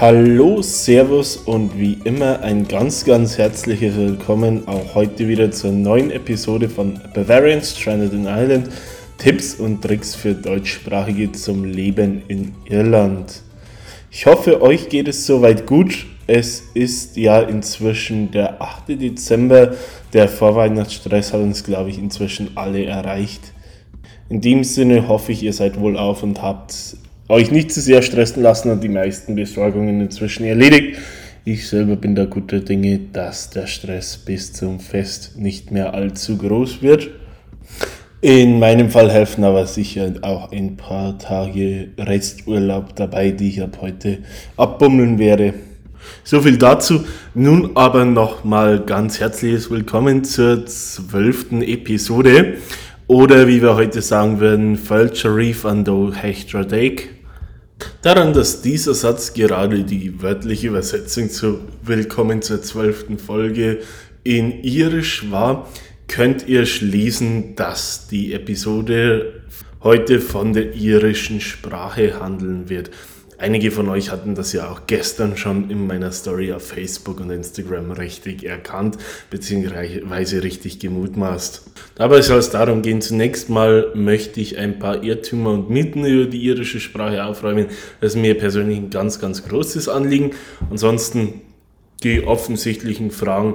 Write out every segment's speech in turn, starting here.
Hallo, Servus und wie immer ein ganz, ganz herzliches Willkommen auch heute wieder zur neuen Episode von Bavarian Stranded in Ireland. Tipps und Tricks für Deutschsprachige zum Leben in Irland. Ich hoffe, euch geht es soweit gut. Es ist ja inzwischen der 8. Dezember. Der Vorweihnachtsstress hat uns, glaube ich, inzwischen alle erreicht. In dem Sinne hoffe ich, ihr seid wohl auf und habt euch nicht zu sehr stressen lassen und die meisten Besorgungen inzwischen erledigt. Ich selber bin da guter Dinge, dass der Stress bis zum Fest nicht mehr allzu groß wird. In meinem Fall helfen aber sicher auch ein paar Tage Resturlaub dabei, die ich ab heute abbummeln werde. So viel dazu. Nun aber nochmal ganz herzliches Willkommen zur zwölften Episode. Oder wie wir heute sagen würden, Fulcher Reef do Hechtra Dake. Daran, dass dieser Satz gerade die wörtliche Übersetzung zu Willkommen zur zwölften Folge in Irisch war, könnt ihr schließen, dass die Episode heute von der irischen Sprache handeln wird. Einige von euch hatten das ja auch gestern schon in meiner Story auf Facebook und Instagram richtig erkannt, beziehungsweise richtig gemutmaßt. Dabei soll es darum gehen, zunächst mal möchte ich ein paar Irrtümer und Mythen über die irische Sprache aufräumen. Das ist mir persönlich ein ganz, ganz großes Anliegen. Ansonsten die offensichtlichen Fragen.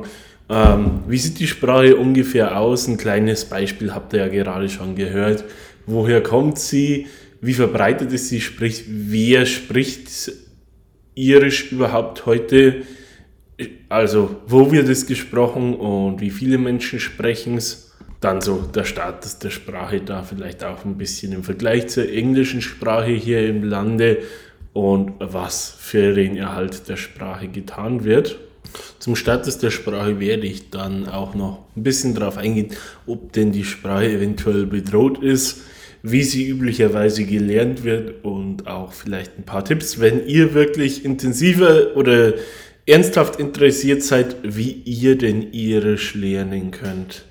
Ähm, wie sieht die Sprache ungefähr aus? Ein kleines Beispiel habt ihr ja gerade schon gehört. Woher kommt sie? Wie verbreitet ist sie, sprich, wer spricht Irisch überhaupt heute? Also, wo wird es gesprochen und wie viele Menschen sprechen es? Dann so der Status der Sprache da vielleicht auch ein bisschen im Vergleich zur englischen Sprache hier im Lande und was für den Erhalt der Sprache getan wird. Zum Status der Sprache werde ich dann auch noch ein bisschen darauf eingehen, ob denn die Sprache eventuell bedroht ist wie sie üblicherweise gelernt wird und auch vielleicht ein paar Tipps, wenn ihr wirklich intensiver oder ernsthaft interessiert seid, wie ihr denn irisch lernen könnt.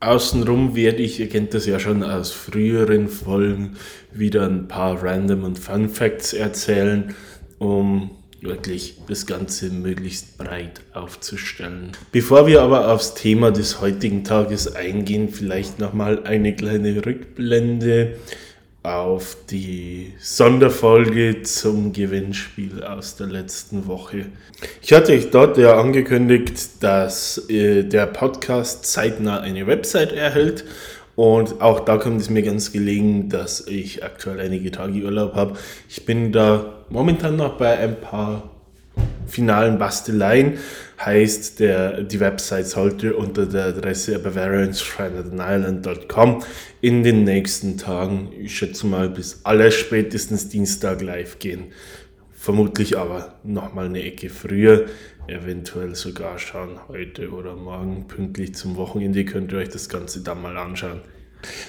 Außenrum werde ich, ihr kennt das ja schon aus früheren Folgen, wieder ein paar Random und Fun Facts erzählen, um wirklich das Ganze möglichst breit aufzustellen. Bevor wir aber aufs Thema des heutigen Tages eingehen, vielleicht nochmal eine kleine Rückblende auf die Sonderfolge zum Gewinnspiel aus der letzten Woche. Ich hatte euch dort ja angekündigt, dass äh, der Podcast zeitnah eine Website erhält und auch da kommt es mir ganz gelegen, dass ich aktuell einige Tage Urlaub habe. Ich bin da momentan noch bei ein paar finalen Basteleien. Heißt, der, die Website sollte unter der Adresse bavarianstrandedisland.com in den nächsten Tagen, ich schätze mal bis aller spätestens Dienstag live gehen. Vermutlich aber nochmal eine Ecke früher, eventuell sogar schon heute oder morgen pünktlich zum Wochenende könnt ihr euch das Ganze dann mal anschauen.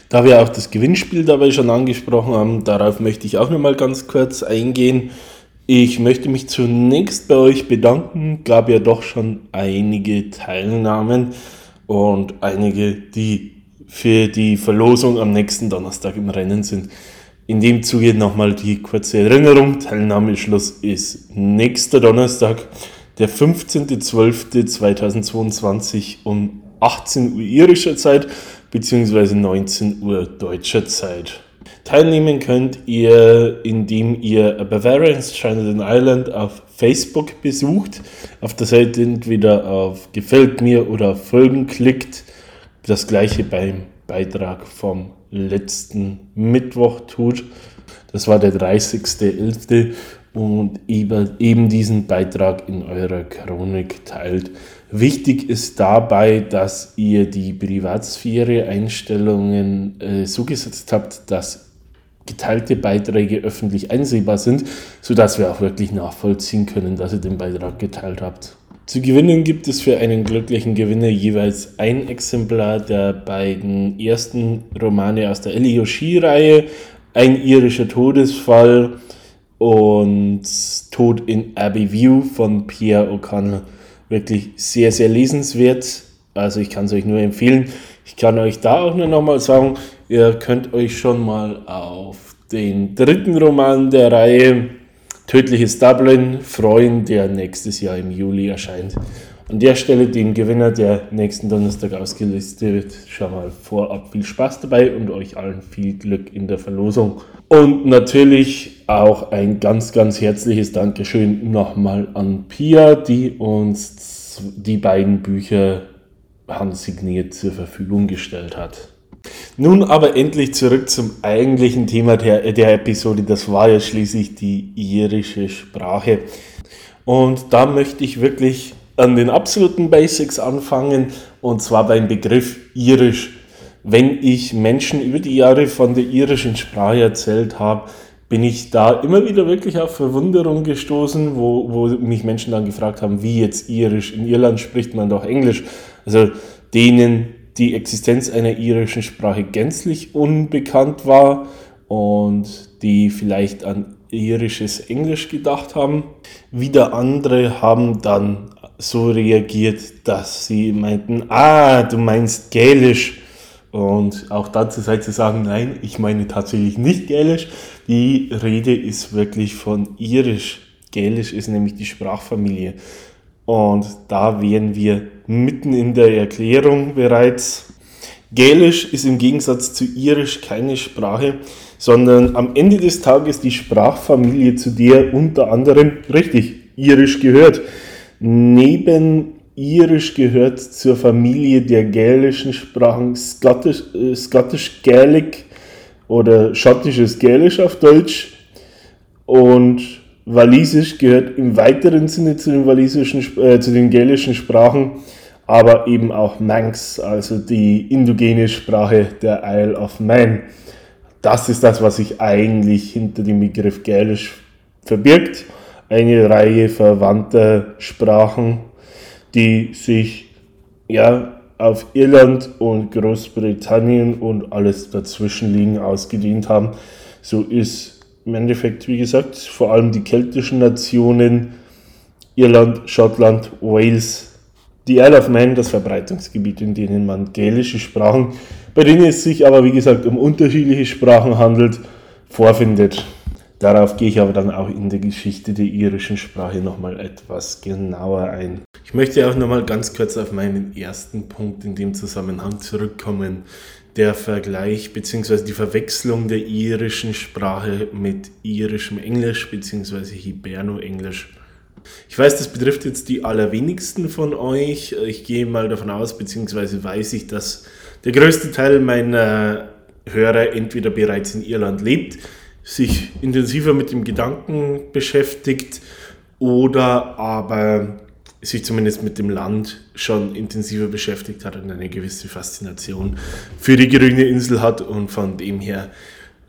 Da wir auch das Gewinnspiel dabei schon angesprochen haben, darauf möchte ich auch nochmal ganz kurz eingehen. Ich möchte mich zunächst bei euch bedanken. Gab ja doch schon einige Teilnahmen und einige, die für die Verlosung am nächsten Donnerstag im Rennen sind. In dem Zuge nochmal die kurze Erinnerung. Teilnahmeschluss ist nächster Donnerstag, der 15.12.2022 um 18 Uhr irischer Zeit bzw. 19 Uhr deutscher Zeit. Teilnehmen könnt ihr, indem ihr Bavarian Stranded in auf Facebook besucht, auf der Seite entweder auf Gefällt mir oder auf Folgen klickt. Das gleiche beim Beitrag vom letzten Mittwoch tut. Das war der 30.11. und eben diesen Beitrag in eurer Chronik teilt. Wichtig ist dabei, dass ihr die Privatsphäre-Einstellungen äh, so gesetzt habt, dass geteilte Beiträge öffentlich einsehbar sind, sodass wir auch wirklich nachvollziehen können, dass ihr den Beitrag geteilt habt. Zu gewinnen gibt es für einen glücklichen Gewinner jeweils ein Exemplar der beiden ersten Romane aus der Elioshi-Reihe, ein irischer Todesfall und Tod in Abbey View von Pierre O'Connell. Wirklich sehr, sehr lesenswert. Also ich kann es euch nur empfehlen. Ich kann euch da auch nur nochmal sagen, ihr könnt euch schon mal auf den dritten Roman der Reihe Tödliches Dublin freuen, der nächstes Jahr im Juli erscheint. An der Stelle den Gewinner, der nächsten Donnerstag ausgelistet wird, schon mal vorab viel Spaß dabei und euch allen viel Glück in der Verlosung. Und natürlich auch ein ganz, ganz herzliches Dankeschön nochmal an Pia, die uns die beiden Bücher handsigniert zur Verfügung gestellt hat. Nun aber endlich zurück zum eigentlichen Thema der, der Episode. Das war ja schließlich die irische Sprache. Und da möchte ich wirklich an den absoluten Basics anfangen, und zwar beim Begriff irisch. Wenn ich Menschen über die Jahre von der irischen Sprache erzählt habe, bin ich da immer wieder wirklich auf Verwunderung gestoßen, wo, wo mich Menschen dann gefragt haben, wie jetzt irisch. In Irland spricht man doch Englisch. Also denen die Existenz einer irischen Sprache gänzlich unbekannt war und die vielleicht an irisches Englisch gedacht haben. Wieder andere haben dann so reagiert, dass sie meinten, ah, du meinst Gälisch. Und auch dazu sei zu sagen, nein, ich meine tatsächlich nicht Gälisch. Die Rede ist wirklich von Irisch. Gälisch ist nämlich die Sprachfamilie. Und da wären wir mitten in der Erklärung bereits. Gälisch ist im Gegensatz zu Irisch keine Sprache, sondern am Ende des Tages die Sprachfamilie, zu der unter anderem richtig Irisch gehört. Neben Irisch gehört zur Familie der gälischen Sprachen Scottish, äh, Gaelic oder schottisches Gälisch auf Deutsch und Walisisch gehört im weiteren Sinne zu den walisischen, äh, zu den gälischen Sprachen, aber eben auch Manx, also die indogene Sprache der Isle of Man. Das ist das, was sich eigentlich hinter dem Begriff Gälisch verbirgt eine Reihe verwandter Sprachen, die sich ja auf Irland und Großbritannien und alles dazwischen liegen ausgedehnt haben. So ist im Endeffekt, wie gesagt, vor allem die keltischen Nationen, Irland, Schottland, Wales, die Isle of Man, das Verbreitungsgebiet, in denen man gälische Sprachen, bei denen es sich aber, wie gesagt, um unterschiedliche Sprachen handelt, vorfindet. Darauf gehe ich aber dann auch in der Geschichte der irischen Sprache nochmal etwas genauer ein. Ich möchte auch nochmal ganz kurz auf meinen ersten Punkt in dem Zusammenhang zurückkommen. Der Vergleich bzw. die Verwechslung der irischen Sprache mit irischem Englisch bzw. Hiberno-Englisch. Ich weiß, das betrifft jetzt die allerwenigsten von euch. Ich gehe mal davon aus, beziehungsweise weiß ich, dass der größte Teil meiner Hörer entweder bereits in Irland lebt sich intensiver mit dem Gedanken beschäftigt oder aber sich zumindest mit dem Land schon intensiver beschäftigt hat und eine gewisse Faszination für die grüne Insel hat und von dem her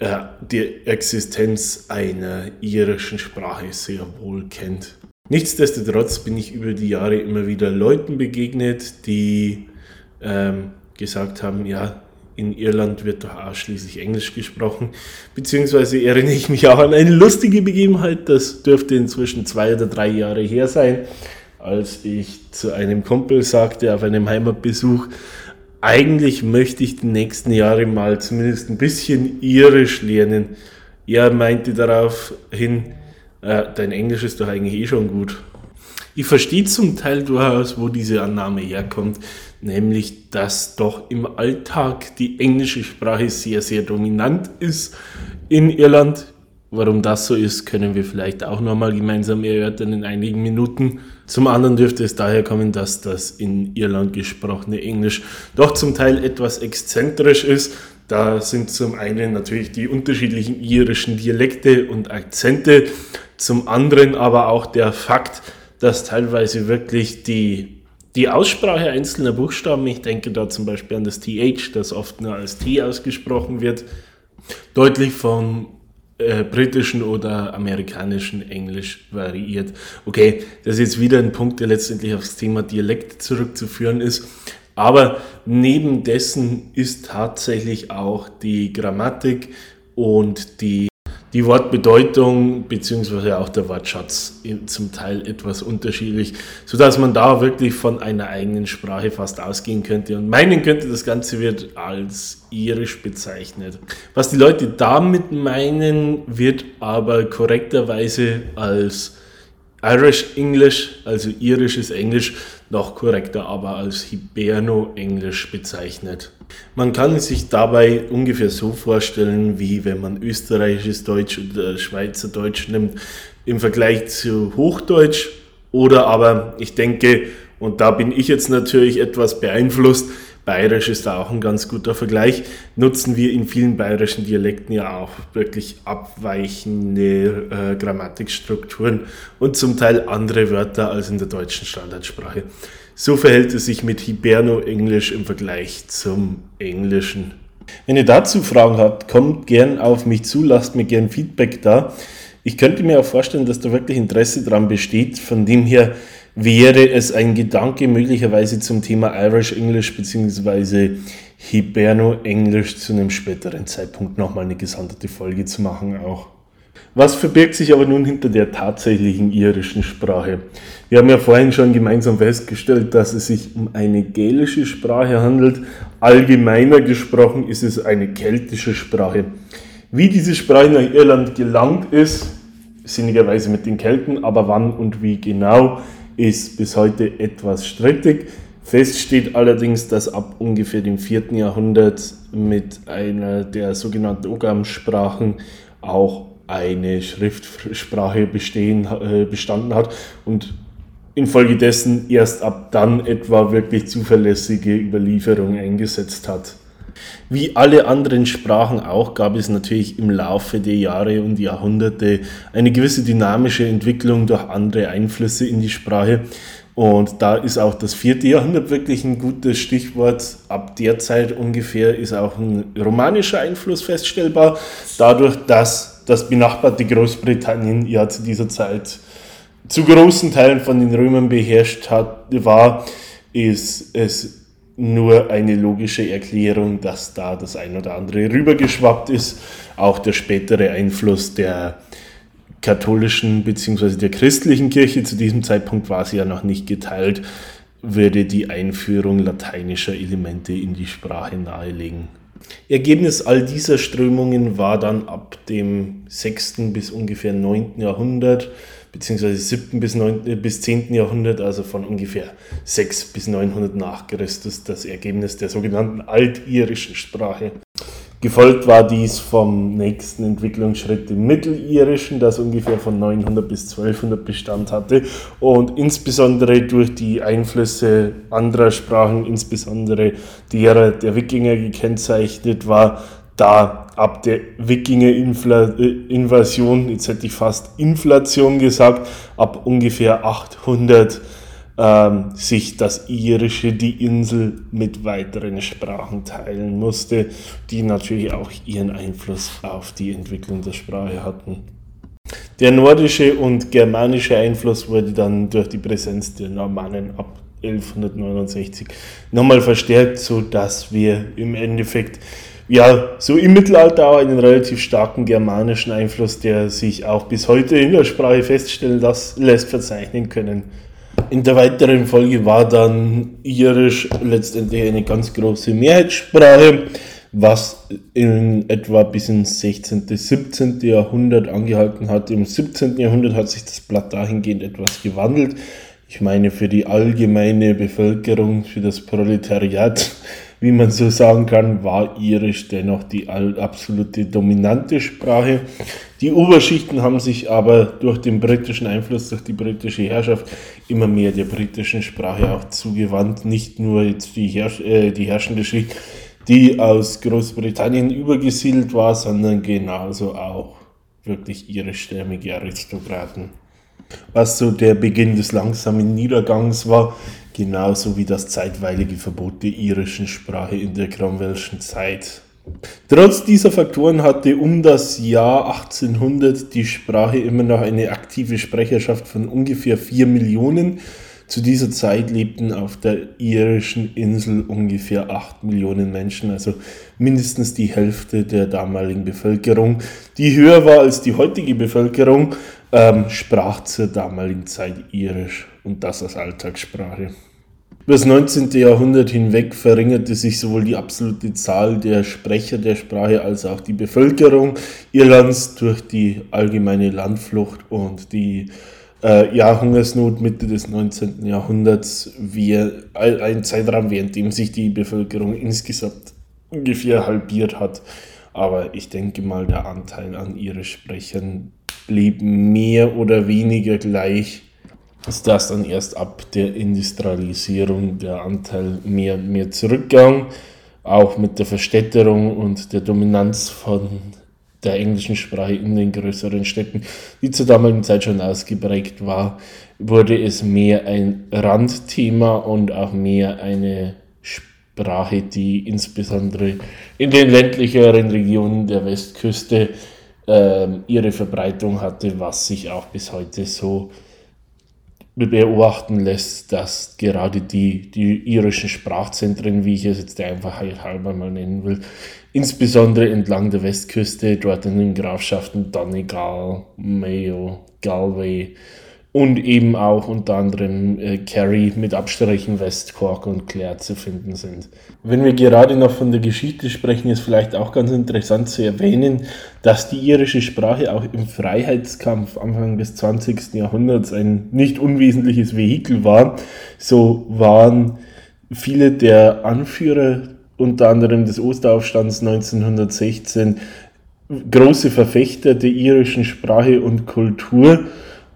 äh, die Existenz einer irischen Sprache sehr wohl kennt. Nichtsdestotrotz bin ich über die Jahre immer wieder Leuten begegnet, die ähm, gesagt haben, ja, in Irland wird doch ausschließlich Englisch gesprochen. Beziehungsweise erinnere ich mich auch an eine lustige Begebenheit, das dürfte inzwischen zwei oder drei Jahre her sein, als ich zu einem Kumpel sagte auf einem Heimatbesuch, eigentlich möchte ich die nächsten Jahre mal zumindest ein bisschen Irisch lernen. Er meinte daraufhin, äh, dein Englisch ist doch eigentlich eh schon gut. Ich verstehe zum Teil durchaus, wo diese Annahme herkommt nämlich dass doch im Alltag die englische Sprache sehr, sehr dominant ist in Irland. Warum das so ist, können wir vielleicht auch nochmal gemeinsam erörtern in einigen Minuten. Zum anderen dürfte es daher kommen, dass das in Irland gesprochene Englisch doch zum Teil etwas exzentrisch ist. Da sind zum einen natürlich die unterschiedlichen irischen Dialekte und Akzente, zum anderen aber auch der Fakt, dass teilweise wirklich die die Aussprache einzelner Buchstaben, ich denke da zum Beispiel an das TH, das oft nur als T ausgesprochen wird, deutlich vom äh, britischen oder amerikanischen Englisch variiert. Okay, das ist jetzt wieder ein Punkt, der letztendlich aufs Thema Dialekt zurückzuführen ist. Aber neben dessen ist tatsächlich auch die Grammatik und die, die Wortbedeutung bzw. auch der Wortschatz zum Teil etwas unterschiedlich, sodass man da wirklich von einer eigenen Sprache fast ausgehen könnte und meinen könnte, das Ganze wird als irisch bezeichnet. Was die Leute damit meinen, wird aber korrekterweise als Irish English, also irisches Englisch, noch korrekter aber als Hiberno-Englisch bezeichnet. Man kann sich dabei ungefähr so vorstellen, wie wenn man österreichisches Deutsch oder Schweizer Deutsch nimmt im Vergleich zu Hochdeutsch oder aber ich denke, und da bin ich jetzt natürlich etwas beeinflusst, Bayerisch ist da auch ein ganz guter Vergleich. Nutzen wir in vielen bayerischen Dialekten ja auch wirklich abweichende äh, Grammatikstrukturen und zum Teil andere Wörter als in der deutschen Standardsprache. So verhält es sich mit Hiberno-Englisch im Vergleich zum Englischen. Wenn ihr dazu Fragen habt, kommt gern auf mich zu, lasst mir gern Feedback da. Ich könnte mir auch vorstellen, dass da wirklich Interesse dran besteht. Von dem her wäre es ein Gedanke möglicherweise zum Thema Irish English bzw. Hiberno English zu einem späteren Zeitpunkt nochmal eine gesonderte Folge zu machen auch. Was verbirgt sich aber nun hinter der tatsächlichen irischen Sprache? Wir haben ja vorhin schon gemeinsam festgestellt, dass es sich um eine gälische Sprache handelt. Allgemeiner gesprochen ist es eine keltische Sprache. Wie diese Sprache nach Irland gelangt ist, sinnigerweise mit den Kelten, aber wann und wie genau, ist bis heute etwas strittig. Fest steht allerdings, dass ab ungefähr dem 4. Jahrhundert mit einer der sogenannten Ogam-Sprachen auch eine Schriftsprache bestehen, äh, bestanden hat und infolgedessen erst ab dann etwa wirklich zuverlässige Überlieferung eingesetzt hat. Wie alle anderen Sprachen auch gab es natürlich im Laufe der Jahre und Jahrhunderte eine gewisse dynamische Entwicklung durch andere Einflüsse in die Sprache. Und da ist auch das vierte Jahrhundert wirklich ein gutes Stichwort. Ab der Zeit ungefähr ist auch ein romanischer Einfluss feststellbar, dadurch, dass das benachbarte Großbritannien ja zu dieser Zeit zu großen Teilen von den Römern beherrscht hat, war, ist es nur eine logische Erklärung, dass da das ein oder andere rübergeschwappt ist. Auch der spätere Einfluss der katholischen bzw. der christlichen Kirche, zu diesem Zeitpunkt war sie ja noch nicht geteilt, würde die Einführung lateinischer Elemente in die Sprache nahelegen. Ergebnis all dieser Strömungen war dann ab dem 6. bis ungefähr 9. Jahrhundert beziehungsweise 7. bis, 9, äh, bis 10. Jahrhundert, also von ungefähr 6 bis 900 nach Christus, das Ergebnis der sogenannten altirischen Sprache. Gefolgt war dies vom nächsten Entwicklungsschritt im Mittelirischen, das ungefähr von 900 bis 1200 Bestand hatte und insbesondere durch die Einflüsse anderer Sprachen, insbesondere derer der Wikinger gekennzeichnet war, da ab der Wikinger-Invasion, jetzt hätte ich fast Inflation gesagt, ab ungefähr 800 ähm, sich das Irische, die Insel mit weiteren Sprachen teilen musste, die natürlich auch ihren Einfluss auf die Entwicklung der Sprache hatten. Der nordische und germanische Einfluss wurde dann durch die Präsenz der Normannen ab 1169 nochmal verstärkt, sodass wir im Endeffekt ja, so im Mittelalter auch einen relativ starken germanischen Einfluss, der sich auch bis heute in der Sprache feststellen lässt, verzeichnen können. In der weiteren Folge war dann Irisch letztendlich eine ganz große Mehrheitssprache, was in etwa bis ins 16., 17. Jahrhundert angehalten hat. Im 17. Jahrhundert hat sich das Blatt dahingehend etwas gewandelt. Ich meine, für die allgemeine Bevölkerung, für das Proletariat wie man so sagen kann, war Irisch dennoch die absolute dominante Sprache. Die Oberschichten haben sich aber durch den britischen Einfluss, durch die britische Herrschaft immer mehr der britischen Sprache auch zugewandt. Nicht nur jetzt die, Herrsch äh, die herrschende Schicht, die aus Großbritannien übergesiedelt war, sondern genauso auch wirklich irischstämmige Aristokraten. Was so der Beginn des langsamen Niedergangs war, genauso wie das zeitweilige Verbot der irischen Sprache in der Cromwellschen Zeit. Trotz dieser Faktoren hatte um das Jahr 1800 die Sprache immer noch eine aktive Sprecherschaft von ungefähr 4 Millionen. Zu dieser Zeit lebten auf der irischen Insel ungefähr 8 Millionen Menschen, also mindestens die Hälfte der damaligen Bevölkerung, die höher war als die heutige Bevölkerung, ähm, sprach zur damaligen Zeit irisch und das als Alltagssprache. Über das 19. Jahrhundert hinweg verringerte sich sowohl die absolute Zahl der Sprecher der Sprache als auch die Bevölkerung Irlands durch die allgemeine Landflucht und die äh, ja, Hungersnot Mitte des 19. Jahrhunderts, wie ein Zeitraum, während dem sich die Bevölkerung insgesamt ungefähr halbiert hat. Aber ich denke mal, der Anteil an ihre Sprechern blieb mehr oder weniger gleich ist das dann erst ab der Industrialisierung der Anteil mehr und mehr zurückgegangen, auch mit der Verstädterung und der Dominanz von der englischen Sprache in den größeren Städten, die zur damaligen Zeit schon ausgeprägt war, wurde es mehr ein Randthema und auch mehr eine Sprache, die insbesondere in den ländlicheren Regionen der Westküste äh, ihre Verbreitung hatte, was sich auch bis heute so beobachten lässt, dass gerade die, die irischen Sprachzentren, wie ich es jetzt einfach halber mal nennen will, insbesondere entlang der Westküste, dort in den Grafschaften Donegal, Mayo, Galway, und eben auch unter anderem äh, Kerry mit Abstrichen West Cork und Clare zu finden sind. Wenn wir gerade noch von der Geschichte sprechen, ist vielleicht auch ganz interessant zu erwähnen, dass die irische Sprache auch im Freiheitskampf Anfang des 20. Jahrhunderts ein nicht unwesentliches Vehikel war. So waren viele der Anführer unter anderem des Osteraufstands 1916 große Verfechter der irischen Sprache und Kultur.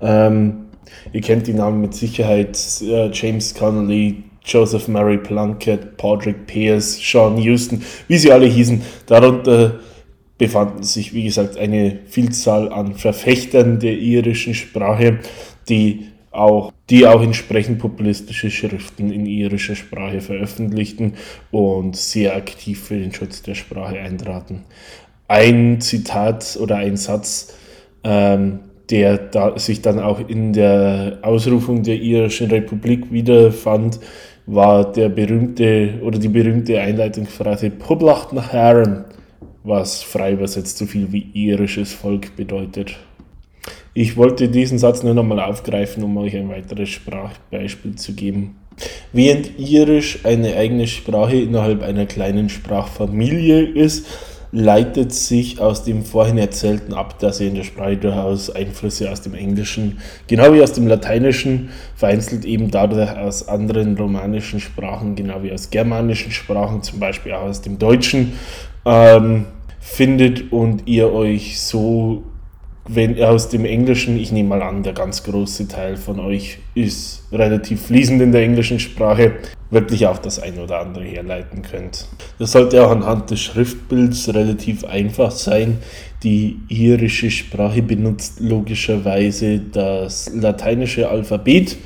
Ähm, Ihr kennt die Namen mit Sicherheit. Äh, James Connolly, Joseph Murray Plunkett, Patrick Pierce, Sean Houston, wie sie alle hießen. Darunter befanden sich, wie gesagt, eine Vielzahl an Verfechtern der irischen Sprache, die auch, die auch entsprechend populistische Schriften in irischer Sprache veröffentlichten und sehr aktiv für den Schutz der Sprache eintraten. Ein Zitat oder ein Satz, ähm, der da sich dann auch in der Ausrufung der irischen Republik wiederfand, war der berühmte oder die berühmte Einleitungsphrase Publicht nach Herren, was frei übersetzt so viel wie irisches Volk bedeutet. Ich wollte diesen Satz nur nochmal aufgreifen, um euch ein weiteres Sprachbeispiel zu geben. Während Irisch eine eigene Sprache innerhalb einer kleinen Sprachfamilie ist, leitet sich aus dem vorhin erzählten ab, dass ihr in der Sprache durchaus Einflüsse aus dem Englischen, genau wie aus dem Lateinischen, vereinzelt eben dadurch aus anderen romanischen Sprachen, genau wie aus germanischen Sprachen, zum Beispiel auch aus dem Deutschen, ähm, findet und ihr euch so wenn aus dem Englischen, ich nehme mal an, der ganz große Teil von euch ist relativ fließend in der englischen Sprache, wirklich auch das eine oder andere herleiten könnt. Das sollte auch anhand des Schriftbilds relativ einfach sein. Die irische Sprache benutzt logischerweise das lateinische Alphabet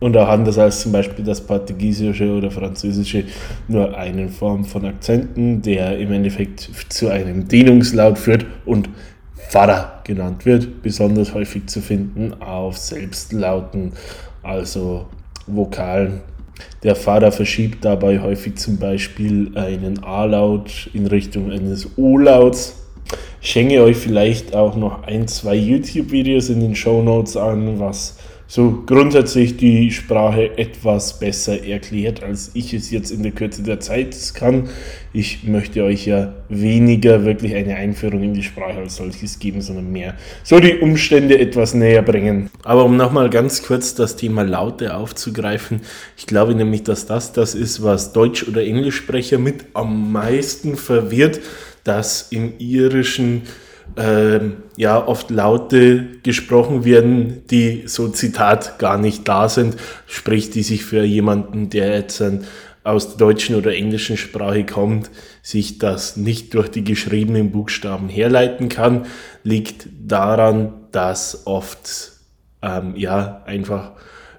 und auch anders als zum Beispiel das Portugiesische oder Französische nur eine Form von Akzenten, der im Endeffekt zu einem Dehnungslaut führt und Vater genannt wird, besonders häufig zu finden auf Selbstlauten, also Vokalen. Der Vater verschiebt dabei häufig zum Beispiel einen A-Laut in Richtung eines O-Lauts. Ich hänge euch vielleicht auch noch ein, zwei YouTube-Videos in den Show Notes an, was so grundsätzlich die Sprache etwas besser erklärt, als ich es jetzt in der Kürze der Zeit kann. Ich möchte euch ja weniger wirklich eine Einführung in die Sprache als solches geben, sondern mehr so die Umstände etwas näher bringen. Aber um nochmal ganz kurz das Thema Laute aufzugreifen, ich glaube nämlich, dass das das ist, was Deutsch- oder Englischsprecher mit am meisten verwirrt, dass im irischen ähm, ja oft Laute gesprochen werden, die so Zitat gar nicht da sind, sprich die sich für jemanden, der jetzt aus der deutschen oder englischen Sprache kommt, sich das nicht durch die geschriebenen Buchstaben herleiten kann, liegt daran, dass oft ähm, ja einfach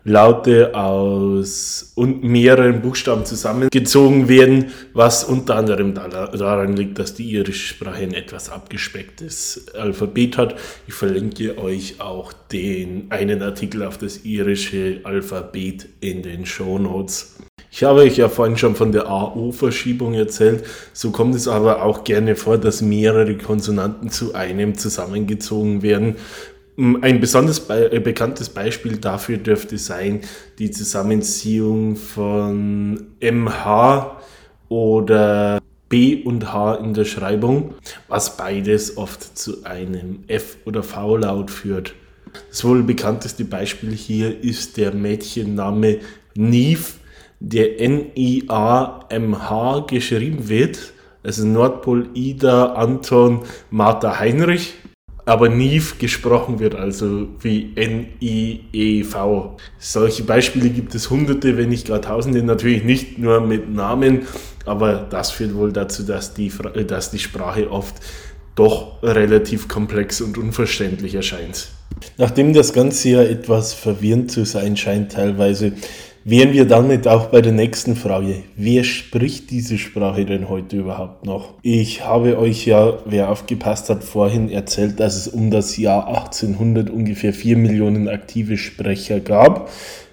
Laute aus und mehreren Buchstaben zusammengezogen werden, was unter anderem daran liegt, dass die irische Sprache ein etwas abgespecktes Alphabet hat. Ich verlinke euch auch den einen Artikel auf das irische Alphabet in den Show Notes. Ich habe euch ja vorhin schon von der AO-Verschiebung erzählt. So kommt es aber auch gerne vor, dass mehrere Konsonanten zu einem zusammengezogen werden, ein besonders be äh, bekanntes Beispiel dafür dürfte sein die Zusammenziehung von MH oder B und H in der Schreibung, was beides oft zu einem F- oder V-Laut führt. Das wohl bekannteste Beispiel hier ist der Mädchenname Neve, der N-I-A-M-H geschrieben wird, also Nordpol Ida Anton Martha Heinrich aber Neve gesprochen wird, also wie N-I-E-V. Solche Beispiele gibt es hunderte, wenn nicht gar tausende, natürlich nicht nur mit Namen, aber das führt wohl dazu, dass die, dass die Sprache oft doch relativ komplex und unverständlich erscheint. Nachdem das Ganze ja etwas verwirrend zu sein scheint teilweise, wären wir damit auch bei der nächsten Frage. Wer spricht diese Sprache denn heute überhaupt noch? Ich habe euch ja, wer aufgepasst hat, vorhin erzählt, dass es um das Jahr 1800 ungefähr 4 Millionen aktive Sprecher gab.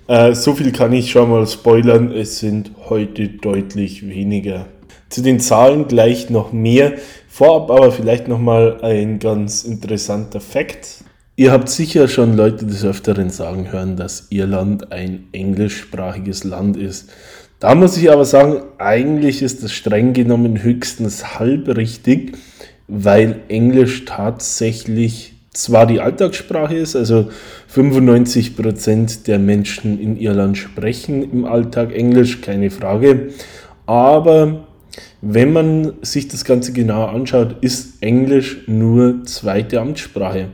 Äh, so viel kann ich schon mal spoilern, es sind heute deutlich weniger. Zu den Zahlen gleich noch mehr. Vorab aber vielleicht nochmal ein ganz interessanter Fakt. Ihr habt sicher schon Leute des Öfteren sagen hören, dass Irland ein englischsprachiges Land ist. Da muss ich aber sagen, eigentlich ist das streng genommen höchstens halb richtig, weil Englisch tatsächlich zwar die Alltagssprache ist, also 95% der Menschen in Irland sprechen im Alltag Englisch, keine Frage, aber wenn man sich das Ganze genauer anschaut, ist Englisch nur zweite Amtssprache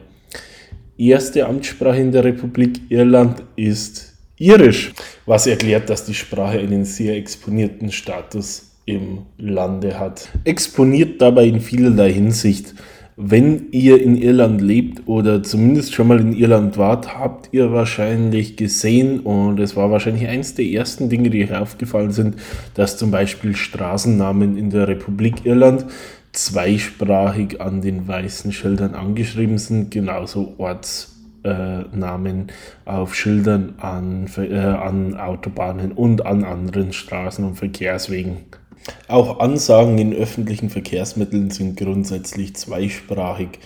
erste Amtssprache in der Republik Irland ist Irisch, was erklärt, dass die Sprache einen sehr exponierten Status im Lande hat. Exponiert dabei in vielerlei Hinsicht. Wenn ihr in Irland lebt oder zumindest schon mal in Irland wart, habt ihr wahrscheinlich gesehen und es war wahrscheinlich eines der ersten Dinge, die euch aufgefallen sind, dass zum Beispiel Straßennamen in der Republik Irland zweisprachig an den weißen Schildern angeschrieben sind, genauso Ortsnamen äh, auf Schildern an, äh, an Autobahnen und an anderen Straßen und Verkehrswegen. Auch Ansagen in öffentlichen Verkehrsmitteln sind grundsätzlich zweisprachig.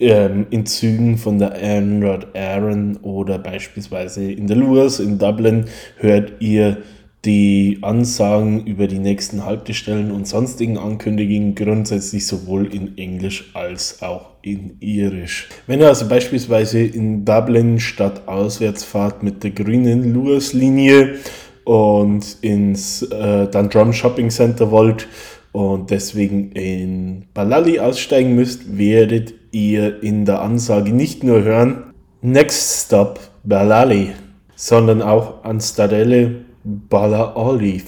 Ähm, in Zügen von der Anrod Aaron oder beispielsweise in der Lewis in Dublin hört ihr die Ansagen über die nächsten Haltestellen und sonstigen Ankündigungen grundsätzlich sowohl in Englisch als auch in Irisch. Wenn ihr also beispielsweise in Dublin statt auswärts fahrt mit der grünen Lewis-Linie und ins äh, Dundrum Shopping Center wollt und deswegen in Balali aussteigen müsst, werdet ihr in der Ansage nicht nur hören Next Stop Balali, sondern auch an Stadelle Bala Olive.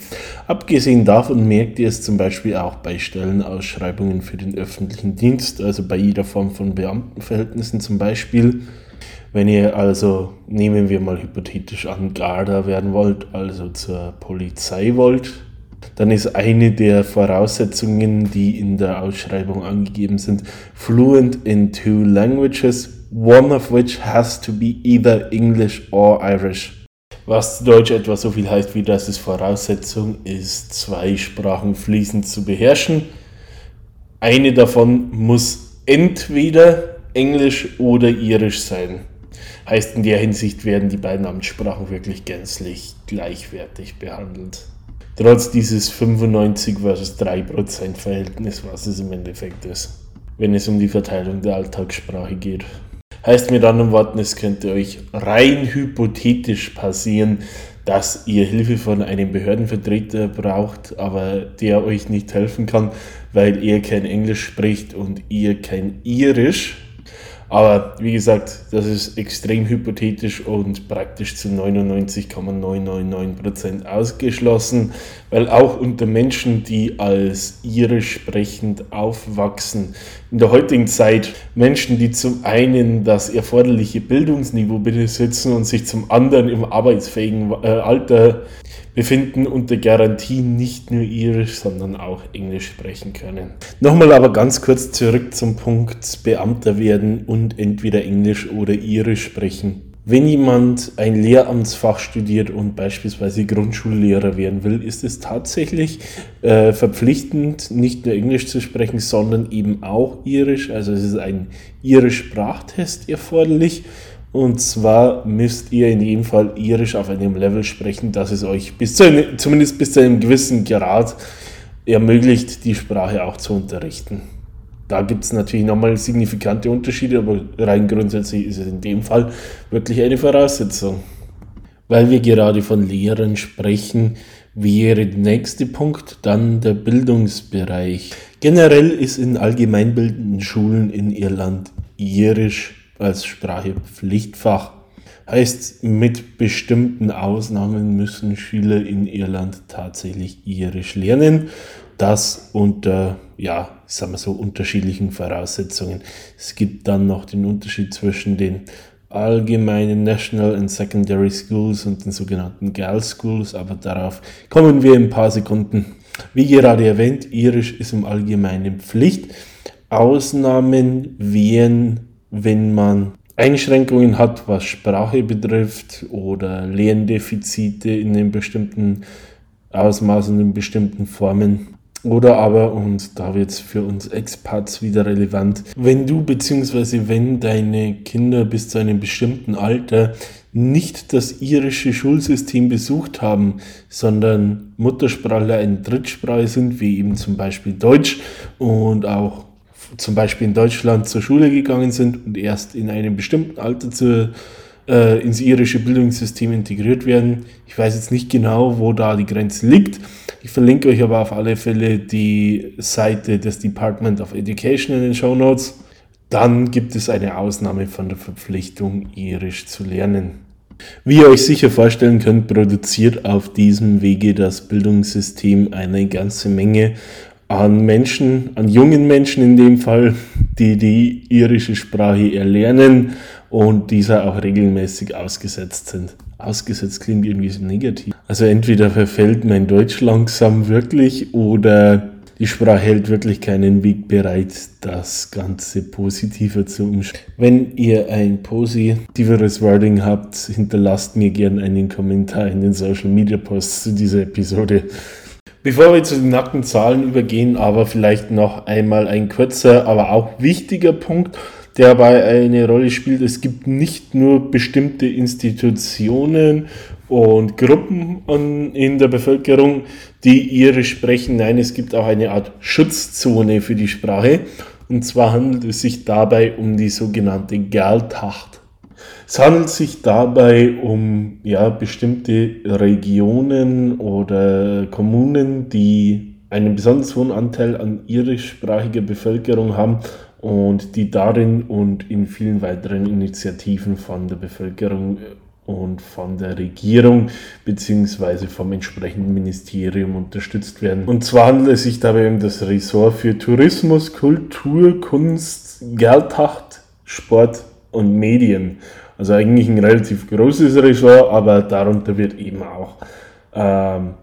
Abgesehen davon merkt ihr es zum Beispiel auch bei Stellenausschreibungen für den öffentlichen Dienst, also bei jeder Form von Beamtenverhältnissen zum Beispiel. Wenn ihr also, nehmen wir mal hypothetisch an, Garda werden wollt, also zur Polizei wollt, dann ist eine der Voraussetzungen, die in der Ausschreibung angegeben sind, fluent in two languages, one of which has to be either English or Irish was zu Deutsch etwa so viel heißt, wie dass es Voraussetzung ist, zwei Sprachen fließend zu beherrschen. Eine davon muss entweder Englisch oder Irisch sein. Heißt, in der Hinsicht werden die beiden Amtssprachen wirklich gänzlich gleichwertig behandelt. Trotz dieses 95 versus 3% Verhältnis, was es im Endeffekt ist, wenn es um die Verteilung der Alltagssprache geht. Heißt mit anderen Worten, es könnte euch rein hypothetisch passieren, dass ihr Hilfe von einem Behördenvertreter braucht, aber der euch nicht helfen kann, weil er kein Englisch spricht und ihr kein Irisch. Aber wie gesagt, das ist extrem hypothetisch und praktisch zu 99,999% ausgeschlossen, weil auch unter Menschen, die als irisch sprechend aufwachsen, in der heutigen Zeit Menschen, die zum einen das erforderliche Bildungsniveau besitzen und sich zum anderen im arbeitsfähigen äh, Alter befinden unter Garantie nicht nur Irisch, sondern auch Englisch sprechen können. Nochmal aber ganz kurz zurück zum Punkt Beamter werden und entweder Englisch oder Irisch sprechen. Wenn jemand ein Lehramtsfach studiert und beispielsweise Grundschullehrer werden will, ist es tatsächlich äh, verpflichtend, nicht nur Englisch zu sprechen, sondern eben auch Irisch. Also es ist ein Irisch-Sprachtest erforderlich und zwar müsst ihr in jedem Fall Irisch auf einem Level sprechen, dass es euch bis zu einem, zumindest bis zu einem gewissen Grad ermöglicht, die Sprache auch zu unterrichten. Da gibt es natürlich nochmal signifikante Unterschiede, aber rein grundsätzlich ist es in dem Fall wirklich eine Voraussetzung. Weil wir gerade von Lehrern sprechen, wäre der nächste Punkt dann der Bildungsbereich. Generell ist in allgemeinbildenden Schulen in Irland Irisch als Sprache Pflichtfach. Heißt, mit bestimmten Ausnahmen müssen Schüler in Irland tatsächlich Irisch lernen. Das unter, ja, sagen wir so, unterschiedlichen Voraussetzungen. Es gibt dann noch den Unterschied zwischen den allgemeinen National and Secondary Schools und den sogenannten Girls Schools, aber darauf kommen wir in ein paar Sekunden. Wie gerade erwähnt, Irisch ist im Allgemeinen Pflicht. Ausnahmen wären wenn man Einschränkungen hat, was Sprache betrifft oder Lerndefizite in einem bestimmten Ausmaß und in bestimmten Formen. Oder aber, und da wird es für uns Expats wieder relevant, wenn du bzw. wenn deine Kinder bis zu einem bestimmten Alter nicht das irische Schulsystem besucht haben, sondern Muttersprachler eine Drittsprache sind, wie eben zum Beispiel Deutsch und auch zum Beispiel in Deutschland zur Schule gegangen sind und erst in einem bestimmten Alter zu, äh, ins irische Bildungssystem integriert werden. Ich weiß jetzt nicht genau, wo da die Grenze liegt. Ich verlinke euch aber auf alle Fälle die Seite des Department of Education in den Show Notes. Dann gibt es eine Ausnahme von der Verpflichtung, irisch zu lernen. Wie ihr euch sicher vorstellen könnt, produziert auf diesem Wege das Bildungssystem eine ganze Menge an Menschen, an jungen Menschen in dem Fall, die die irische Sprache erlernen und dieser auch regelmäßig ausgesetzt sind. Ausgesetzt klingt irgendwie so negativ. Also entweder verfällt mein Deutsch langsam wirklich oder die Sprache hält wirklich keinen Weg bereit, das Ganze positiver zu umschreiben. Wenn ihr ein positiveres Wording habt, hinterlasst mir gerne einen Kommentar in den Social Media Posts zu dieser Episode. Bevor wir zu den nackten Zahlen übergehen, aber vielleicht noch einmal ein kurzer, aber auch wichtiger Punkt, dabei eine Rolle spielt. Es gibt nicht nur bestimmte Institutionen und Gruppen in der Bevölkerung, die ihre sprechen. Nein, es gibt auch eine Art Schutzzone für die Sprache. Und zwar handelt es sich dabei um die sogenannte Galtacht. Es handelt sich dabei um ja, bestimmte Regionen oder Kommunen, die einen besonders hohen Anteil an irischsprachiger Bevölkerung haben und die darin und in vielen weiteren Initiativen von der Bevölkerung und von der Regierung bzw. vom entsprechenden Ministerium unterstützt werden. Und zwar handelt es sich dabei um das Ressort für Tourismus, Kultur, Kunst, Geldtacht, Sport und Medien. Also eigentlich ein relativ großes Ressort, aber darunter wird eben auch ähm,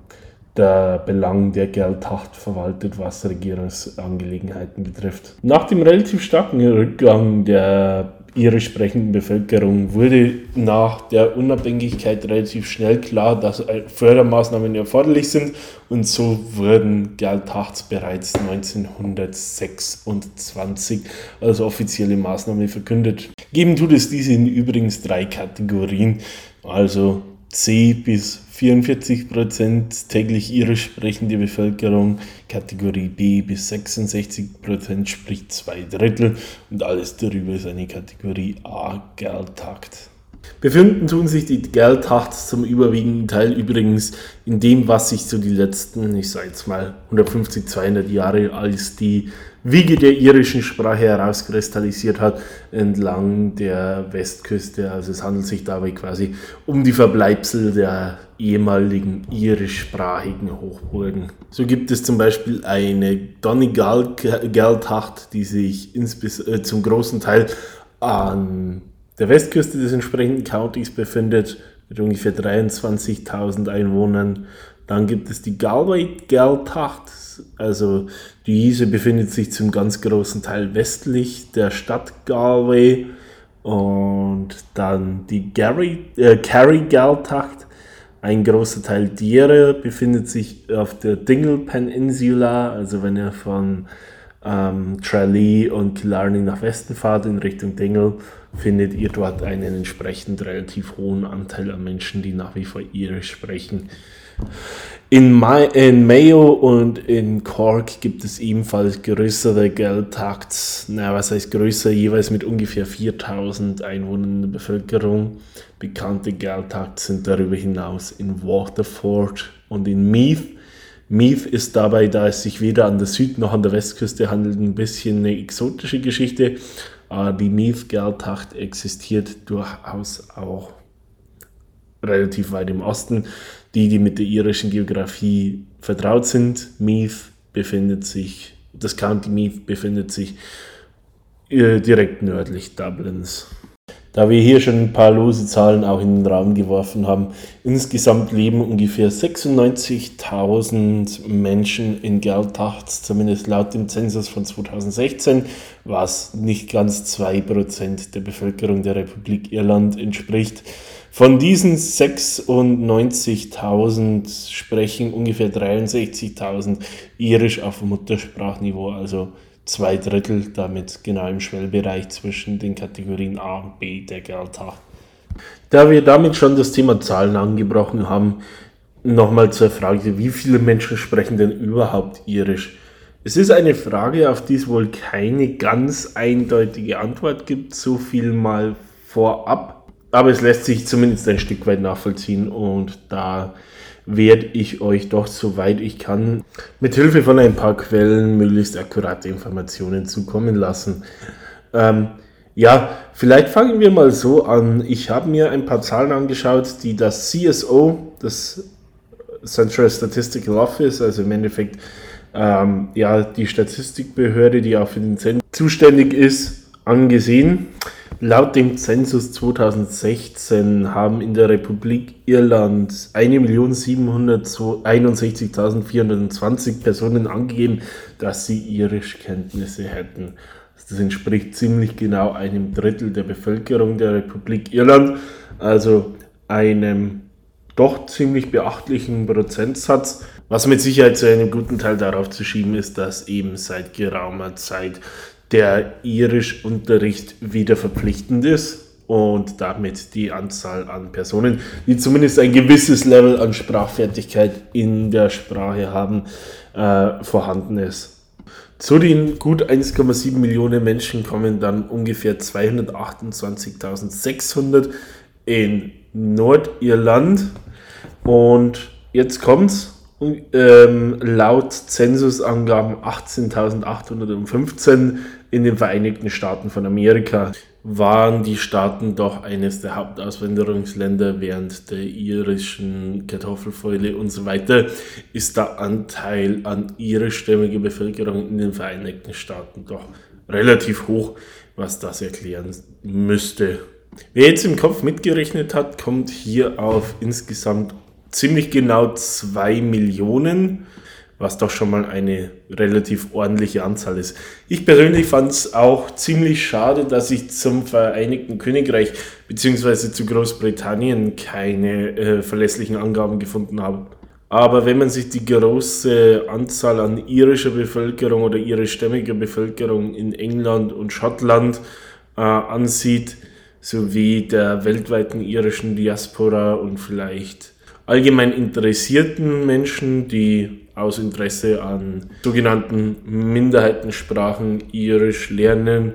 der Belang der Geldtacht verwaltet, was Regierungsangelegenheiten betrifft. Nach dem relativ starken Rückgang der irisch sprechenden Bevölkerung wurde nach der Unabhängigkeit relativ schnell klar, dass Fördermaßnahmen erforderlich sind und so wurden Geldtachts bereits 1926 als offizielle Maßnahme verkündet. Geben tut es diese in übrigens drei Kategorien, also C bis 44 Prozent täglich irisch sprechende Bevölkerung, Kategorie B bis 66 Prozent, sprich zwei Drittel und alles darüber ist eine Kategorie A Geldtakt. Befinden tun sich die Geldtachts zum überwiegenden Teil übrigens in dem, was sich so die letzten, ich sage jetzt mal 150, 200 Jahre als die Wiege der irischen Sprache herauskristallisiert hat, entlang der Westküste. Also es handelt sich dabei quasi um die Verbleibsel der ehemaligen irischsprachigen Hochburgen. So gibt es zum Beispiel eine Donegal-Geldtacht, die sich äh, zum großen Teil an der Westküste des entsprechenden Countys befindet, mit ungefähr 23.000 Einwohnern. Dann gibt es die Galway-Geldtacht, also diese befindet sich zum ganz großen Teil westlich der Stadt Galway. Und dann die Gary, äh, Kerry-Geldtacht, ein großer Teil derer befindet sich auf der Dingle Peninsula, also wenn ihr von ähm, Tralee und Killarney nach Westen fahrt in Richtung Dingle, findet ihr dort einen entsprechend relativ hohen Anteil an Menschen, die nach wie vor Irisch sprechen. In, Ma in Mayo und in Cork gibt es ebenfalls größere Geldtakts, na was heißt größer, jeweils mit ungefähr 4000 Einwohnern in der Bevölkerung. Bekannte Geldtakts sind darüber hinaus in Waterford und in Meath. Meath ist dabei, da es sich weder an der Süd- noch an der Westküste handelt, ein bisschen eine exotische Geschichte. Aber die Meath-Geldtacht existiert durchaus auch relativ weit im Osten. Die, die mit der irischen Geografie vertraut sind, Meath befindet sich, das County Meath befindet sich äh, direkt nördlich Dublins. Da wir hier schon ein paar lose Zahlen auch in den Raum geworfen haben, insgesamt leben ungefähr 96.000 Menschen in Geldtachts, zumindest laut dem Zensus von 2016, was nicht ganz 2% der Bevölkerung der Republik Irland entspricht. Von diesen 96.000 sprechen ungefähr 63.000 irisch auf Muttersprachniveau, also zwei Drittel damit genau im Schwellbereich zwischen den Kategorien A und B der Gelta. Da wir damit schon das Thema Zahlen angebrochen haben, nochmal zur Frage, wie viele Menschen sprechen denn überhaupt irisch? Es ist eine Frage, auf die es wohl keine ganz eindeutige Antwort gibt, so viel mal vorab aber es lässt sich zumindest ein Stück weit nachvollziehen und da werde ich euch doch, soweit ich kann, mit Hilfe von ein paar Quellen möglichst akkurate Informationen zukommen lassen. Ähm, ja, vielleicht fangen wir mal so an. Ich habe mir ein paar Zahlen angeschaut, die das CSO, das Central Statistical Office, also im Endeffekt ähm, ja, die Statistikbehörde, die auch für den Zen zuständig ist, angesehen. Laut dem Zensus 2016 haben in der Republik Irland 1.761.420 Personen angegeben, dass sie Irischkenntnisse hätten. Das entspricht ziemlich genau einem Drittel der Bevölkerung der Republik Irland, also einem doch ziemlich beachtlichen Prozentsatz, was mit Sicherheit zu einem guten Teil darauf zu schieben ist, dass eben seit geraumer Zeit der Irischunterricht wieder verpflichtend ist und damit die Anzahl an Personen, die zumindest ein gewisses Level an Sprachfertigkeit in der Sprache haben, äh, vorhanden ist. Zu den gut 1,7 Millionen Menschen kommen dann ungefähr 228.600 in Nordirland. Und jetzt kommt's. Ähm, laut Zensusangaben 18.815 in den Vereinigten Staaten von Amerika waren die Staaten doch eines der Hauptauswanderungsländer während der irischen Kartoffelfäule und so weiter, ist der Anteil an irischstämmiger Bevölkerung in den Vereinigten Staaten doch relativ hoch, was das erklären müsste. Wer jetzt im Kopf mitgerechnet hat, kommt hier auf insgesamt ziemlich genau 2 Millionen was doch schon mal eine relativ ordentliche Anzahl ist. Ich persönlich fand es auch ziemlich schade, dass ich zum Vereinigten Königreich bzw. zu Großbritannien keine äh, verlässlichen Angaben gefunden habe. Aber wenn man sich die große Anzahl an irischer Bevölkerung oder irischstämmiger Bevölkerung in England und Schottland äh, ansieht, sowie der weltweiten irischen Diaspora und vielleicht allgemein interessierten Menschen, die aus Interesse an sogenannten Minderheitensprachen irisch lernen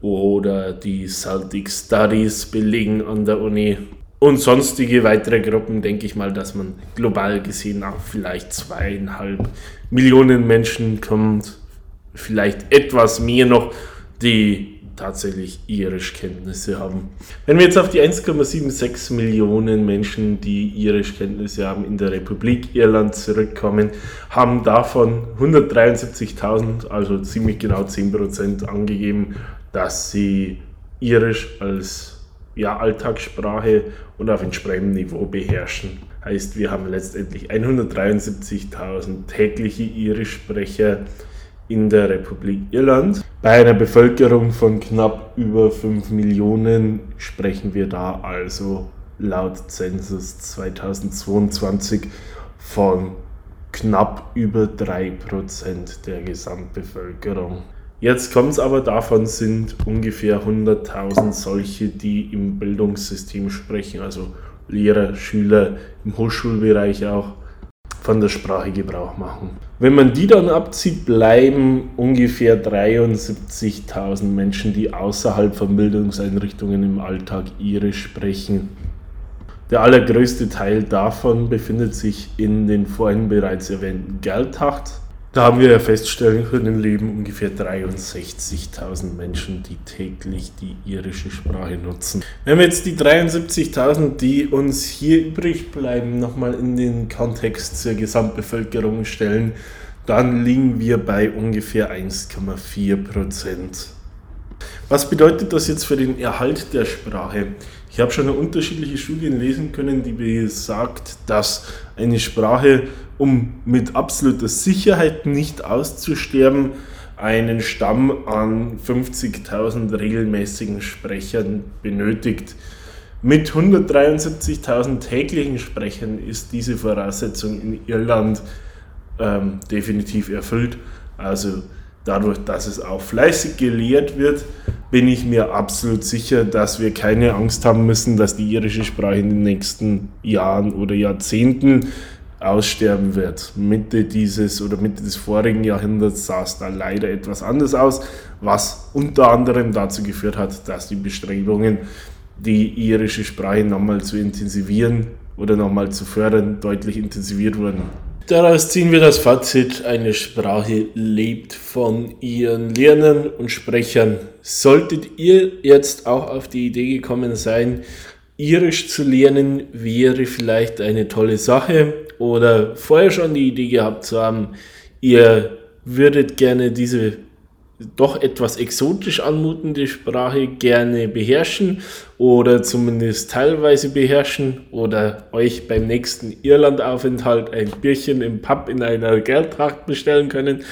oder die Celtic Studies belegen an der Uni. Und sonstige weitere Gruppen denke ich mal, dass man global gesehen auf vielleicht zweieinhalb Millionen Menschen kommt. Vielleicht etwas mehr noch, die tatsächlich Irischkenntnisse haben. Wenn wir jetzt auf die 1,76 Millionen Menschen, die Irischkenntnisse haben, in der Republik Irland zurückkommen, haben davon 173.000, also ziemlich genau 10% angegeben, dass sie Irisch als ja, Alltagssprache und auf entsprechendem Niveau beherrschen. Heißt, wir haben letztendlich 173.000 tägliche Irischsprecher in der Republik Irland. Bei einer Bevölkerung von knapp über 5 Millionen sprechen wir da also laut Zensus 2022 von knapp über 3% der Gesamtbevölkerung. Jetzt kommt es aber davon, sind ungefähr 100.000 solche, die im Bildungssystem sprechen, also Lehrer, Schüler im Hochschulbereich auch von der Sprache Gebrauch machen. Wenn man die dann abzieht, bleiben ungefähr 73.000 Menschen, die außerhalb von Bildungseinrichtungen im Alltag Irisch sprechen. Der allergrößte Teil davon befindet sich in den vorhin bereits erwähnten Geldhacht, da haben wir ja feststellen können, leben ungefähr 63.000 Menschen, die täglich die irische Sprache nutzen. Wenn wir jetzt die 73.000, die uns hier übrig bleiben, nochmal in den Kontext zur Gesamtbevölkerung stellen, dann liegen wir bei ungefähr 1,4 Prozent. Was bedeutet das jetzt für den Erhalt der Sprache? Ich habe schon unterschiedliche Studien lesen können, die besagt, dass eine Sprache um mit absoluter Sicherheit nicht auszusterben, einen Stamm an 50.000 regelmäßigen Sprechern benötigt. Mit 173.000 täglichen Sprechern ist diese Voraussetzung in Irland ähm, definitiv erfüllt. Also dadurch, dass es auch fleißig gelehrt wird, bin ich mir absolut sicher, dass wir keine Angst haben müssen, dass die irische Sprache in den nächsten Jahren oder Jahrzehnten aussterben wird. Mitte dieses oder Mitte des vorigen Jahrhunderts sah es da leider etwas anders aus, was unter anderem dazu geführt hat, dass die Bestrebungen, die irische Sprache nochmal zu intensivieren oder nochmal zu fördern, deutlich intensiviert wurden. Daraus ziehen wir das Fazit, eine Sprache lebt von ihren Lernern und Sprechern. Solltet ihr jetzt auch auf die Idee gekommen sein, Irisch zu lernen, wäre vielleicht eine tolle Sache oder vorher schon die Idee gehabt zu haben, ihr würdet gerne diese doch etwas exotisch anmutende Sprache gerne beherrschen oder zumindest teilweise beherrschen oder euch beim nächsten Irlandaufenthalt ein Bierchen im Pub in einer Geldtracht bestellen können,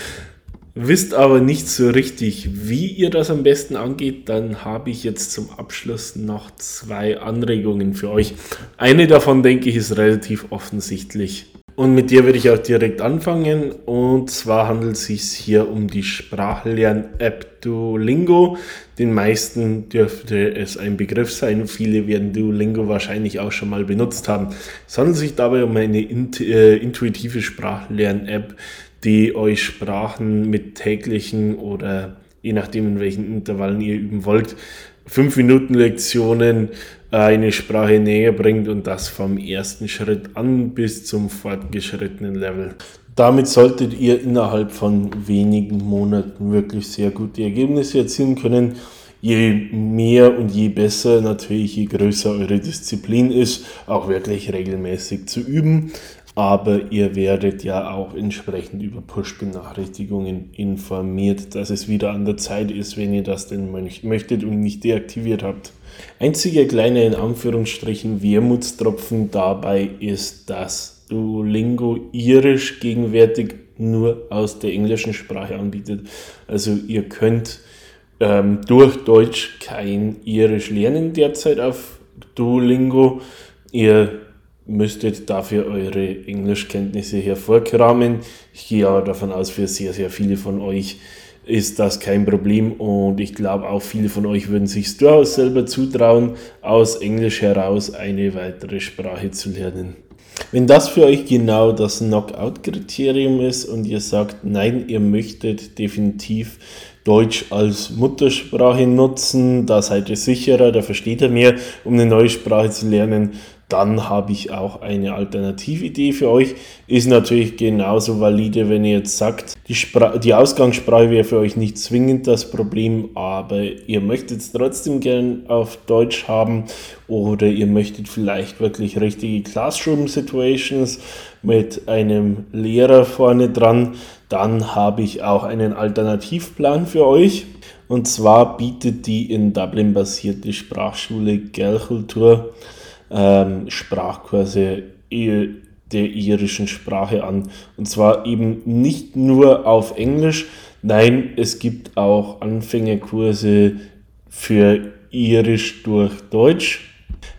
wisst aber nicht so richtig, wie ihr das am besten angeht, dann habe ich jetzt zum Abschluss noch zwei Anregungen für euch. Eine davon, denke ich, ist relativ offensichtlich. Und mit der würde ich auch direkt anfangen. Und zwar handelt es sich hier um die Sprachlern-App Duolingo. Den meisten dürfte es ein Begriff sein. Viele werden Duolingo wahrscheinlich auch schon mal benutzt haben. Es handelt sich dabei um eine äh, intuitive Sprachlern-App, die euch Sprachen mit täglichen oder je nachdem in welchen Intervallen ihr üben wollt, 5 Minuten Lektionen eine Sprache näher bringt und das vom ersten Schritt an bis zum fortgeschrittenen Level. Damit solltet ihr innerhalb von wenigen Monaten wirklich sehr gute Ergebnisse erzielen können. Je mehr und je besser, natürlich je größer eure Disziplin ist, auch wirklich regelmäßig zu üben aber ihr werdet ja auch entsprechend über Push-Benachrichtigungen informiert, dass es wieder an der Zeit ist, wenn ihr das denn möchtet und nicht deaktiviert habt. Einziger kleiner in Anführungsstrichen Wermutstropfen dabei ist, dass Duolingo irisch gegenwärtig nur aus der englischen Sprache anbietet. Also ihr könnt ähm, durch Deutsch kein irisch lernen derzeit auf Duolingo. Ihr müsstet dafür eure Englischkenntnisse hervorkramen. Ich gehe aber davon aus, für sehr, sehr viele von euch ist das kein Problem und ich glaube auch viele von euch würden sich durchaus selber zutrauen, aus Englisch heraus eine weitere Sprache zu lernen. Wenn das für euch genau das Knockout-Kriterium ist und ihr sagt, nein, ihr möchtet definitiv Deutsch als Muttersprache nutzen, da seid ihr sicherer, da versteht ihr mehr, um eine neue Sprache zu lernen dann habe ich auch eine Alternatividee für euch. Ist natürlich genauso valide, wenn ihr jetzt sagt, die, Spra die Ausgangssprache wäre für euch nicht zwingend das Problem, aber ihr möchtet es trotzdem gern auf Deutsch haben oder ihr möchtet vielleicht wirklich richtige Classroom-Situations mit einem Lehrer vorne dran, dann habe ich auch einen Alternativplan für euch. Und zwar bietet die in Dublin basierte Sprachschule Gelkultur ähm, Sprachkurse der irischen Sprache an. Und zwar eben nicht nur auf Englisch, nein, es gibt auch Anfängerkurse für Irisch durch Deutsch.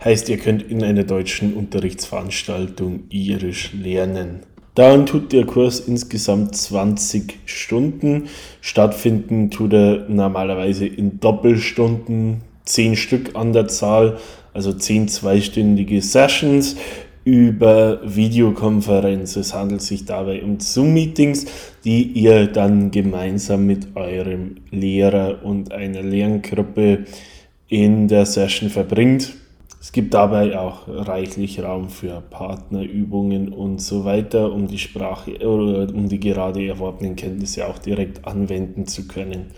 Heißt, ihr könnt in einer deutschen Unterrichtsveranstaltung Irisch lernen. Dann tut der Kurs insgesamt 20 Stunden. Stattfinden tut er normalerweise in Doppelstunden, 10 Stück an der Zahl also zehn zweistündige Sessions über Videokonferenz. Es handelt sich dabei um Zoom-Meetings, die ihr dann gemeinsam mit eurem Lehrer und einer Lerngruppe in der Session verbringt. Es gibt dabei auch reichlich Raum für Partnerübungen und so weiter, um die Sprache oder um die gerade erworbenen Kenntnisse auch direkt anwenden zu können.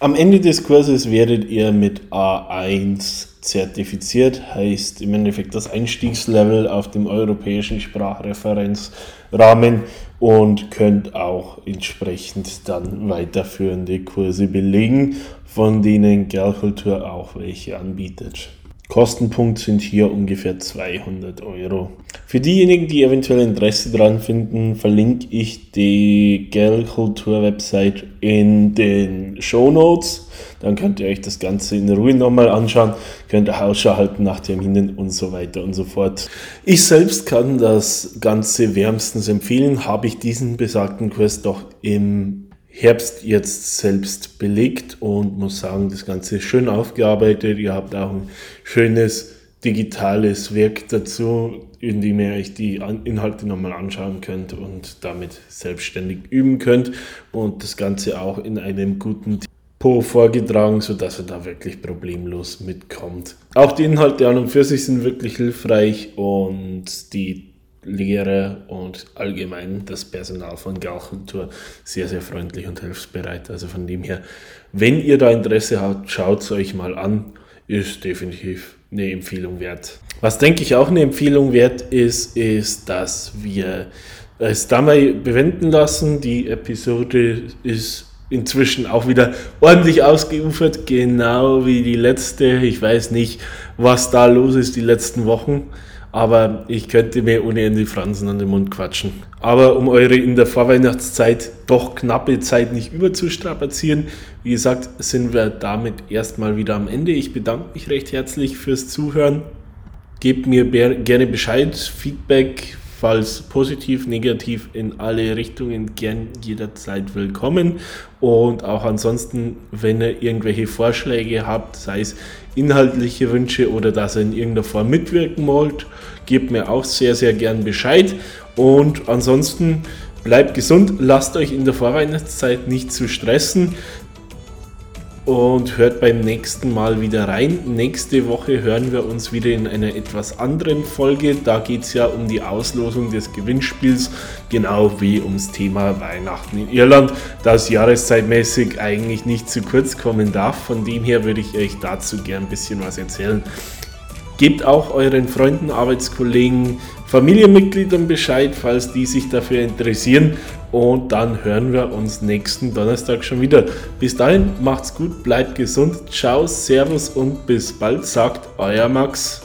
Am Ende des Kurses werdet ihr mit A1 zertifiziert, heißt im Endeffekt das Einstiegslevel auf dem europäischen Sprachreferenzrahmen und könnt auch entsprechend dann weiterführende Kurse belegen, von denen Gerkultur auch welche anbietet. Kostenpunkt sind hier ungefähr 200 Euro. Für diejenigen, die eventuell Interesse daran finden, verlinke ich die Gel-Kultur-Website in den Show Notes. Dann könnt ihr euch das Ganze in Ruhe nochmal anschauen, könnt ihr Ausschau halten nach Terminen und so weiter und so fort. Ich selbst kann das Ganze wärmstens empfehlen, habe ich diesen besagten Kurs doch im Herbst jetzt selbst belegt und muss sagen, das Ganze ist schön aufgearbeitet. Ihr habt auch ein schönes digitales Werk dazu, in dem ihr euch die Inhalte nochmal anschauen könnt und damit selbstständig üben könnt und das Ganze auch in einem guten Tempo vorgetragen, sodass ihr da wirklich problemlos mitkommt. Auch die Inhalte an und für sich sind wirklich hilfreich und die Lehrer und allgemein das Personal von Galkultur sehr, sehr freundlich und hilfsbereit. Also von dem her, wenn ihr da Interesse habt, schaut es euch mal an. Ist definitiv eine Empfehlung wert. Was denke ich auch eine Empfehlung wert ist, ist, dass wir es dabei bewenden lassen. Die Episode ist inzwischen auch wieder ordentlich ausgeufert, genau wie die letzte. Ich weiß nicht, was da los ist die letzten Wochen aber ich könnte mir ohne Ende Fransen an den Mund quatschen. Aber um eure in der Vorweihnachtszeit doch knappe Zeit nicht überzustrapazieren, wie gesagt, sind wir damit erstmal wieder am Ende. Ich bedanke mich recht herzlich fürs Zuhören. Gebt mir gerne Bescheid, Feedback, falls positiv, negativ in alle Richtungen gern jederzeit willkommen. Und auch ansonsten, wenn ihr irgendwelche Vorschläge habt, sei es inhaltliche Wünsche oder dass ihr in irgendeiner Form mitwirken wollt, gebt mir auch sehr, sehr gern Bescheid. Und ansonsten bleibt gesund, lasst euch in der Vorweihnachtszeit nicht zu stressen und hört beim nächsten Mal wieder rein. Nächste Woche hören wir uns wieder in einer etwas anderen Folge. Da geht es ja um die Auslosung des Gewinnspiels, genau wie ums Thema Weihnachten in Irland, das jahreszeitmäßig eigentlich nicht zu kurz kommen darf. Von dem her würde ich euch dazu gern ein bisschen was erzählen. Gebt auch euren Freunden, Arbeitskollegen, Familienmitgliedern Bescheid, falls die sich dafür interessieren. Und dann hören wir uns nächsten Donnerstag schon wieder. Bis dahin, macht's gut, bleibt gesund. Ciao, Servus und bis bald, sagt euer Max.